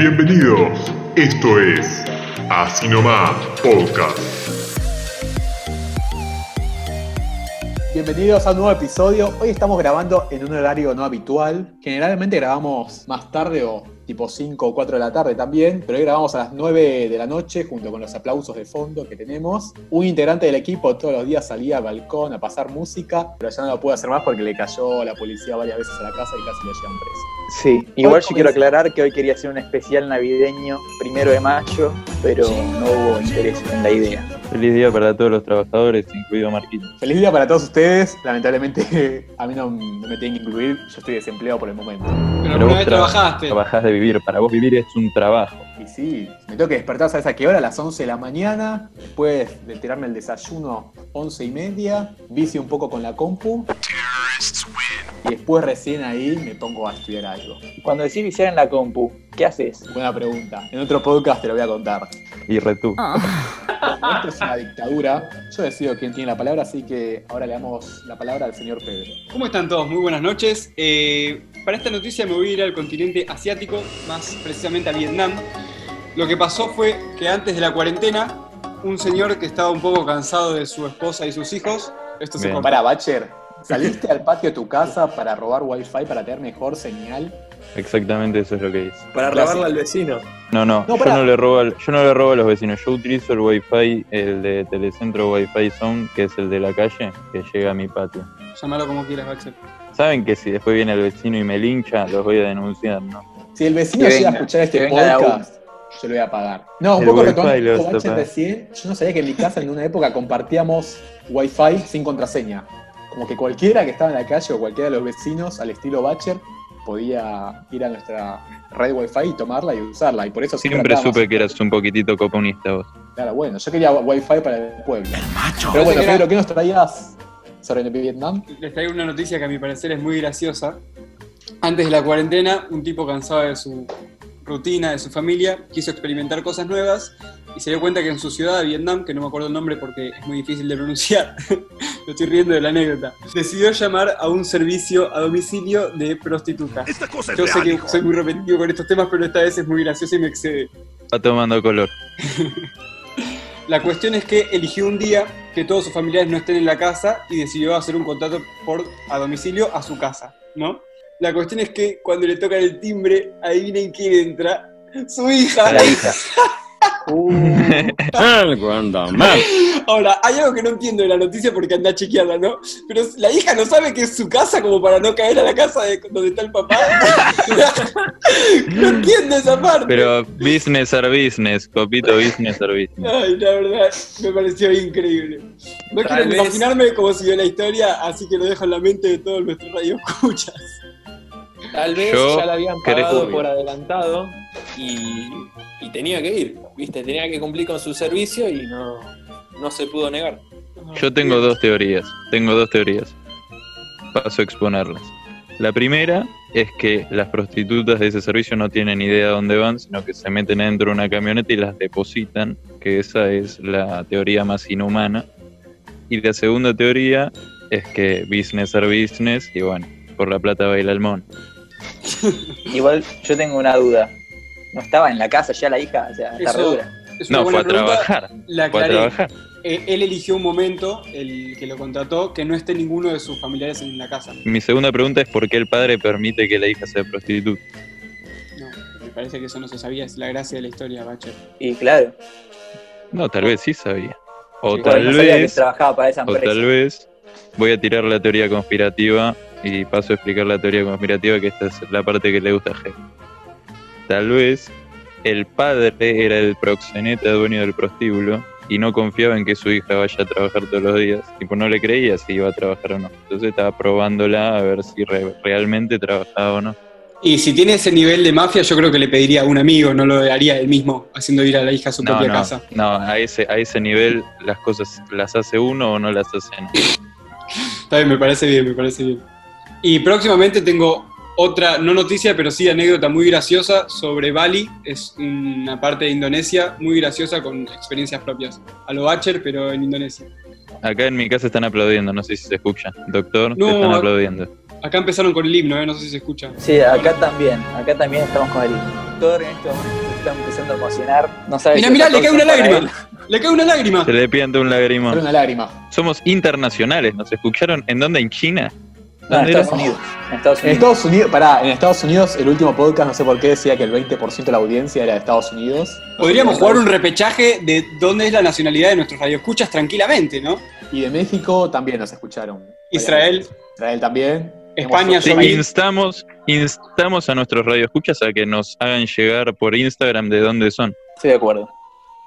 Bienvenidos, esto es Así Nomás Podcast. Bienvenidos a un nuevo episodio. Hoy estamos grabando en un horario no habitual. Generalmente grabamos más tarde o tipo 5 o 4 de la tarde también, pero hoy grabamos a las 9 de la noche junto con los aplausos de fondo que tenemos. Un integrante del equipo todos los días salía al balcón a pasar música, pero ya no lo pude hacer más porque le cayó la policía varias veces a la casa y casi lo llevan preso. Sí, igual yo quiero aclarar que hoy quería hacer un especial navideño primero de mayo, pero no hubo interés en la idea. Feliz día para todos los trabajadores, incluido Marquito. Feliz día para todos ustedes. Lamentablemente a mí no, no me tienen que incluir, yo estoy desempleado por el momento. Pero, Pero vos vez tra- trabajaste. Trabajás de vivir, para vos vivir es un trabajo. Sí, me tengo que despertar, ¿sabes a qué hora? A las 11 de la mañana, después de tirarme el desayuno, 11 y media, vicio un poco con la compu. Y después recién ahí me pongo a estudiar algo. Cuando decís viciar en la compu, ¿qué haces? Buena pregunta. En otro podcast te lo voy a contar. Y retú. Esto es una dictadura. Yo decido quién tiene la palabra, así que ahora le damos la palabra al señor Pedro. ¿Cómo están todos? Muy buenas noches. Eh, para esta noticia me voy a ir al continente asiático, más precisamente a Vietnam. Lo que pasó fue que antes de la cuarentena, un señor que estaba un poco cansado de su esposa y sus hijos, esto se. Para, Bacher, ¿saliste al patio de tu casa para robar wifi para tener mejor señal? Exactamente eso es lo que hice. Para robarle al vecino. No, no, No, yo, no le robo al- yo no le robo a los vecinos. Yo utilizo el wifi, el de Telecentro Wi-Fi Zone, que es el de la calle, que llega a mi patio. Llámalo como quieras, Bacher. Saben que si después viene el vecino y me lincha, los voy a denunciar, ¿no? Si el vecino llega a escuchar este podcast, yo lo voy a pagar. No, un El poco retomando recién. Yo no sabía que en mi casa en una época compartíamos wifi sin contraseña. Como que cualquiera que estaba en la calle o cualquiera de los vecinos al estilo Bacher podía ir a nuestra red wifi y tomarla y usarla. Y por eso siempre, supe que eras un poquitito comunista vos. Claro, bueno, yo quería wifi para el pueblo. Pero bueno, Pedro, ¿qué nos traías sobre Vietnam? Les traigo una noticia que a mi parecer es muy graciosa. Antes de la cuarentena, un tipo cansado de su rutina, de su familia, quiso experimentar cosas nuevas y se dio cuenta que en su ciudad, Vietnam, que no me acuerdo el nombre porque es muy difícil de pronunciar, me estoy riendo de la anécdota, decidió llamar a un servicio a domicilio de prostitutas. Yo sé que soy muy repetitivo con estos temas, pero esta vez es muy gracioso y me excede. Va tomando color. La cuestión es que eligió un día que todos sus familiares no estén en la casa y decidió hacer un contrato por, a domicilio a su casa, ¿no? La cuestión es que cuando le tocan el timbre, adivinen quién entra. Su hija. La hija. Algo anda mal. Ahora, hay algo que no entiendo de la noticia porque anda a chequearla, ¿no? Pero la hija no sabe que es su casa como para no caer a la casa de donde está el papá. no entiendo esa parte. Pero business are business, copito business are business. Ay, la verdad, me pareció increíble. No Tal quiero vez- imaginarme cómo siguió la historia, así que lo dejo en la mente de todos nuestros radioescuchas. Tal vez Yo ya la habían pagado por adelantado y, y tenía que ir, ¿viste? Tenía que cumplir con su servicio y no, no se pudo negar. Yo tengo dos teorías. Tengo dos teorías. Paso a exponerlas. La primera es que las prostitutas de ese servicio no tienen idea de dónde van, sino que se meten dentro de una camioneta y las depositan, que esa es la teoría más inhumana. Y la segunda teoría es que business are business y bueno, por la plata baila el mono. Igual yo tengo una duda. ¿No estaba en la casa ya la hija? O sea, está dura. Es una No, fue buena a pregunta, trabajar. La Fue a aclaré. trabajar. Eh, él eligió un momento, el que lo contrató, que no esté ninguno de sus familiares en la casa. Mi segunda pregunta es por qué el padre permite que la hija sea prostituta. No, me parece que eso no se sabía, es la gracia de la historia, Bacher. Y claro, No, tal vez sí sabía. O Sí, tal no sabía que vez trabajaba para esa O empresa. tal vez voy a tirar la teoría conspirativa y paso a explicar la teoría conspirativa, que esta es la parte que le gusta a G. Tal vez el padre era el proxeneta dueño del prostíbulo y no confiaba en que su hija vaya a trabajar todos los días. Tipo, no le creía si iba a trabajar o no. Entonces estaba probándola a ver si re- realmente trabajaba o no. Y si tiene ese nivel de mafia, yo creo que le pediría a un amigo, no lo haría él mismo, haciendo ir a la hija a su No, propia no, casa. no, a ese, a ese nivel las cosas las hace uno o no las hace no. Está bien, me parece bien, me parece bien. Y próximamente tengo otra, no noticia, pero sí anécdota muy graciosa sobre Bali. Es una parte de Indonesia muy graciosa con experiencias propias. A lo Bacher, pero en Indonesia. Acá en mi casa están aplaudiendo, no sé si se escucha. Doctor, No, te están aplaudiendo. Acá empezaron con el himno, ¿eh? no sé si se escucha. Sí, acá también. Acá también estamos con el. doctor en este momento se está empezando a emocionar. No sabe Mirá, si mirá, le cae una lágrima. Le cae una lágrima. Se le pianta un lagrimón. una lágrima. Somos internacionales, ¿nos escucharon? ¿En dónde? ¿En China? No, en. Estados Unidos. En Estados En Unidos. Estados Unidos, pará, en Estados Unidos, el último podcast, no sé por qué, decía que el 20% de la audiencia era de Estados Unidos. Podríamos jugar un repechaje de dónde es la nacionalidad de nuestros radioescuchas tranquilamente, ¿no? Y de México también nos escucharon. Israel. Israel también. España, Sí, instamos, instamos a nuestros radioescuchas a que nos hagan llegar por Instagram de dónde son. Estoy de acuerdo.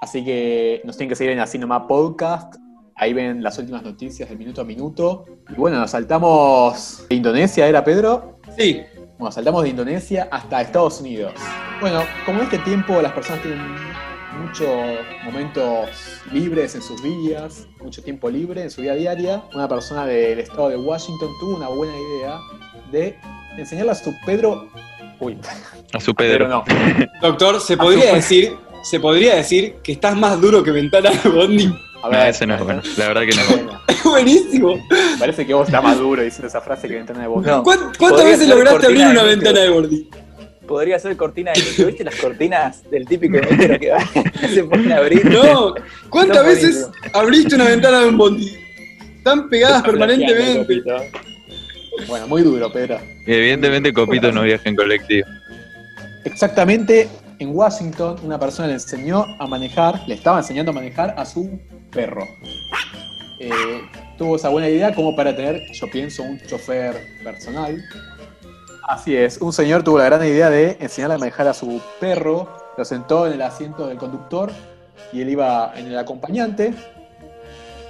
Así que nos tienen que seguir en Así Nomás Podcast. Ahí ven las últimas noticias de minuto a minuto. Y bueno, nos saltamos de Indonesia, ¿era Pedro? Sí, Bueno, saltamos de Indonesia hasta Estados Unidos. Bueno, como en este tiempo las personas tienen muchos momentos libres en sus vidas, mucho tiempo libre en su vida diaria, una persona del estado de Washington tuvo una buena idea de enseñarle a su Pedro... Uy, A su Pedro Pedro. no. doctor, se podría decir, se podría decir que estás más duro que ventana de Bondi. A No, ese no es bueno. La verdad que no. Bueno, Buenísimo. parece que vos estás más duro diciendo esa frase que ventana de voz. No. ¿Cuán- ¿Cuántas veces lograste abrir una ventana de Bondi? Podría ser cortina de micro. ¿Viste las cortinas del típico micro que va- se pone a abrir? No, ¿cuántas No, veces abriste una ventana de un Bondi? Están pegadas permanentemente. Bueno, muy duro, Pedro. Evidentemente Copito no viaja en colectivo. Exactamente, en Washington una persona le enseñó a manejar, le estaba enseñando a manejar a su perro. Eh, tuvo esa buena idea como para tener, yo pienso, un chofer personal. Así es, un señor tuvo la gran idea de enseñarle a manejar a su perro, lo sentó en el asiento del conductor y él iba en el acompañante,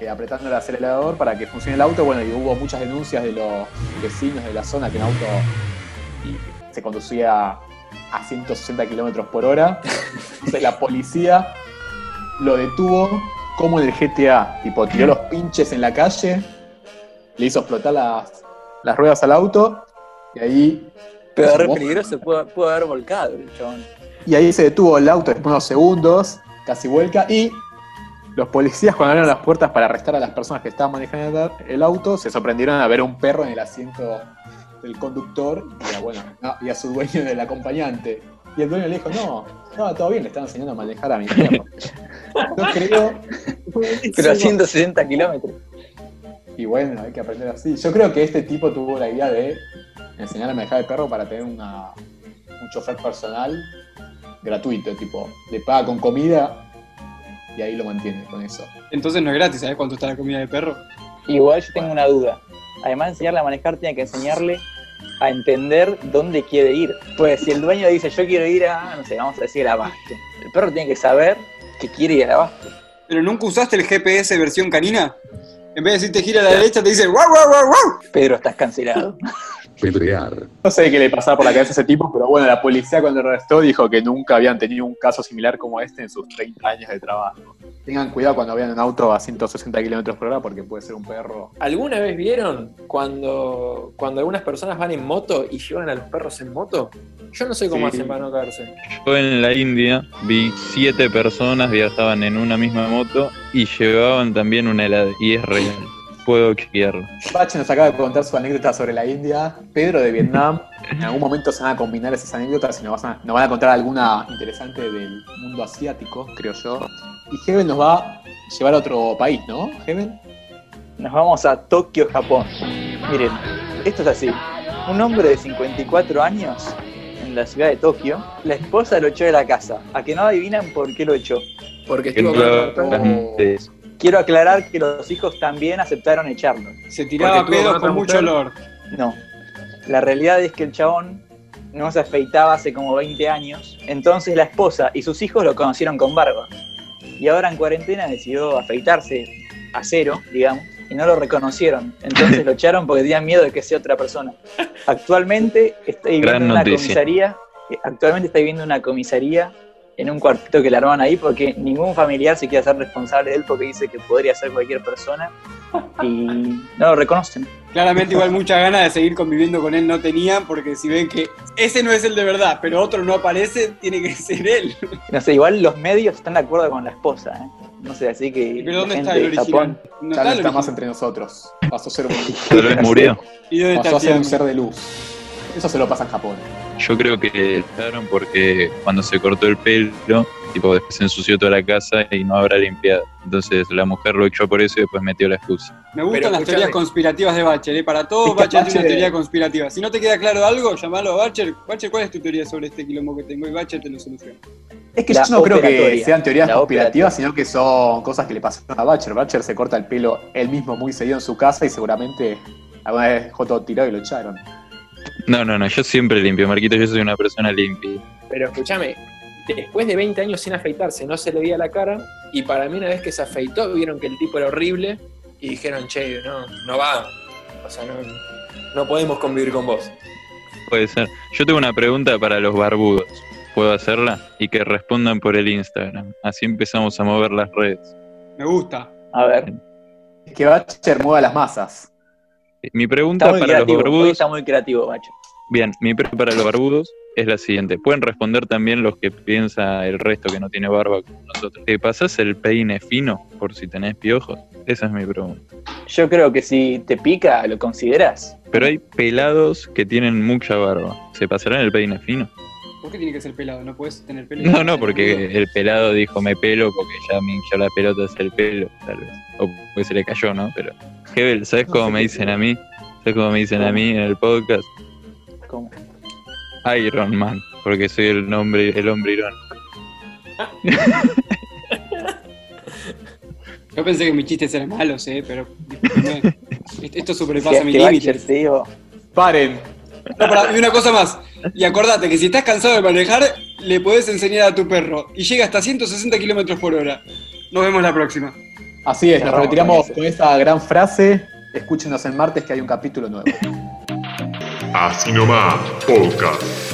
eh, apretando el acelerador para que funcione el auto. Bueno, y hubo muchas denuncias de los vecinos de la zona que el auto se conducía a 160 kilómetros por hora. Entonces la policía lo detuvo como en el GTA. Tipo, tiró los pinches en la calle, le hizo explotar las, las ruedas al auto y ahí, Pero re peligroso, pudo, pudo haber volcado el chabón. y ahí se detuvo el auto después de unos segundos, casi vuelca, y los policías cuando abrieron las puertas para arrestar a las personas que estaban manejando el auto, se sorprendieron a ver un perro en el asiento del conductor y a, bueno, no, y a su dueño del acompañante. Y el dueño le dijo, no, no, todo bien, le están enseñando a manejar a mi perro. Yo creo... Pero a 160 kilómetros. Y bueno, hay que aprender así. Yo creo que este tipo tuvo la idea de enseñar a manejar el perro para tener una, un chofer personal gratuito, tipo, le paga con comida y ahí lo mantiene con eso. Entonces no es gratis, ¿sabes cuánto está la comida de perro? Igual yo tengo una duda. Además de enseñarle a manejar, tiene que enseñarle a entender dónde quiere ir. Pues si el dueño dice yo quiero ir a, no sé, vamos a decir al abasto. El perro tiene que saber que quiere ir al abasto. ¿Pero nunca usaste el GPS versión canina? En vez de decirte gira a la derecha, te dice ¡Wow, wow, wow, wow! Pedro, estás cancelado. Pedrear. No sé qué le pasaba por la cabeza a ese tipo, pero bueno, la policía cuando lo arrestó dijo que nunca habían tenido un caso similar como este en sus 30 años de trabajo. Tengan cuidado cuando vean un auto a 160 kilómetros por hora porque puede ser un perro. ¿Alguna vez vieron cuando, cuando algunas personas van en moto y llevan a los perros en moto? Yo no sé cómo Sí. hacen para no caerse. Yo en la India vi siete personas viajaban en una misma moto y llevaban también una helada. Y es real. Puedo. Pache nos acaba de contar su anécdota sobre la India. Pedro de Vietnam. En algún momento se van a combinar esas anécdotas y nos van a, nos van a contar alguna interesante del mundo asiático, creo yo. Y Heaven nos va a llevar a otro país, ¿no? Heaven. Nos vamos a Tokio, Japón. Miren, esto es así. Un hombre de 54 años en la ciudad de Tokio, la esposa lo echó de la casa. A que no adivinan por qué lo echó. Porque estuvo con Quiero aclarar que los hijos también aceptaron echarlo. Se tiraba Porque estuvo pedo con con mucho mujer. olor. No. La realidad es que el chabón no se afeitaba hace como 20 años. Entonces la esposa y sus hijos lo conocieron con barba. Y ahora en cuarentena decidió afeitarse a cero, digamos, y no lo reconocieron. Entonces lo echaron porque tenían miedo de que sea otra persona. Actualmente está viviendo en una comisaría. Actualmente está viviendo en una comisaría en un cuartito que le armaban ahí porque ningún familiar se quiere hacer responsable de él porque dice que podría ser cualquier persona y no lo reconocen. Claramente igual muchas ganas de seguir conviviendo con él no tenían, porque si ven que ese no es el de verdad, pero otro no aparece, tiene que ser él. No sé, igual los medios están de acuerdo con la esposa, ¿eh? No sé, así que. ¿Pero dónde está el original? Japón- No Ya no el está más entre nosotros. Pasó a ser un, murió. ¿Y dónde pasó está a ser un ser de luz. Eso se lo pasa en Japón. Yo creo que le echaron porque cuando se cortó el pelo, tipo después se ensució toda la casa y no habrá limpiado. Entonces la mujer lo echó por eso y después metió la excusa. Me gustan Pero las escuchame. teorías conspirativas de Bacher, ¿eh? Para todos, Es que Bacher tiene una Bacher- teoría conspirativa. Si no te queda claro algo, llamalo a Bacher. Bacher, ¿cuál es tu teoría sobre este quilombo que tengo? Y Bacher te lo soluciona. Es que La yo no creo que sean teorías La conspirativas, sino que son cosas que le pasaron a Batcher. Batcher se corta el pelo él mismo muy seguido en su casa y seguramente alguna vez dejó todo tirado y lo echaron. No, no, no, yo siempre limpio, Marquito, yo soy una persona limpia. Pero escúchame, después de 20 años sin afeitarse, no se le veía la cara. Y para mí, una vez que se afeitó, vieron que el tipo era horrible. Y dijeron, che, no, no va. O sea, no, no podemos convivir con vos. Puede ser. Yo tengo una pregunta para los barbudos. ¿Puedo hacerla? Y que respondan por el Instagram. Así empezamos a mover las redes. Me gusta. A ver, Es que Batcher mueva las masas. Mi pregunta para los creativo. Barbudos. está muy creativo, macho. Bien, mi pregunta para los barbudos es la siguiente. Pueden responder también los que piensa el resto que no tiene barba como nosotros. ¿Te pasás el peine fino por si tenés piojos? Esa es mi pregunta. Yo creo que si te pica, ¿lo consideras? Pero hay pelados que tienen mucha barba. ¿Se pasarán el peine fino? ¿Por qué tiene que ser pelado? ¿No puedes tener pelo? No, no, porque el pelado dijo me pelo porque ya me hinchó la pelota hacer el pelo, tal vez. O porque se le cayó, ¿no? Pero, Hebel, ¿sabes No cómo me dicen a mí? ¿Sabes cómo me dicen a mí en el podcast? ¿Cómo? Iron Man, porque soy el nombre, el hombre irónico. Yo pensé que mis chistes eran malos, ¿eh? Pero discúlpenme. Esto sobrepasa Si mis es que límites. Batcher, te digo, Paren. No, y una cosa más. Y acordate que si estás cansado de manejar, le podés enseñar a tu perro. Y llega hasta 160 kilómetros por hora. Nos vemos la próxima. Así es, nos retiramos con esa gran frase. Escúchenos el martes que hay un capítulo nuevo. Así nomás, podcast.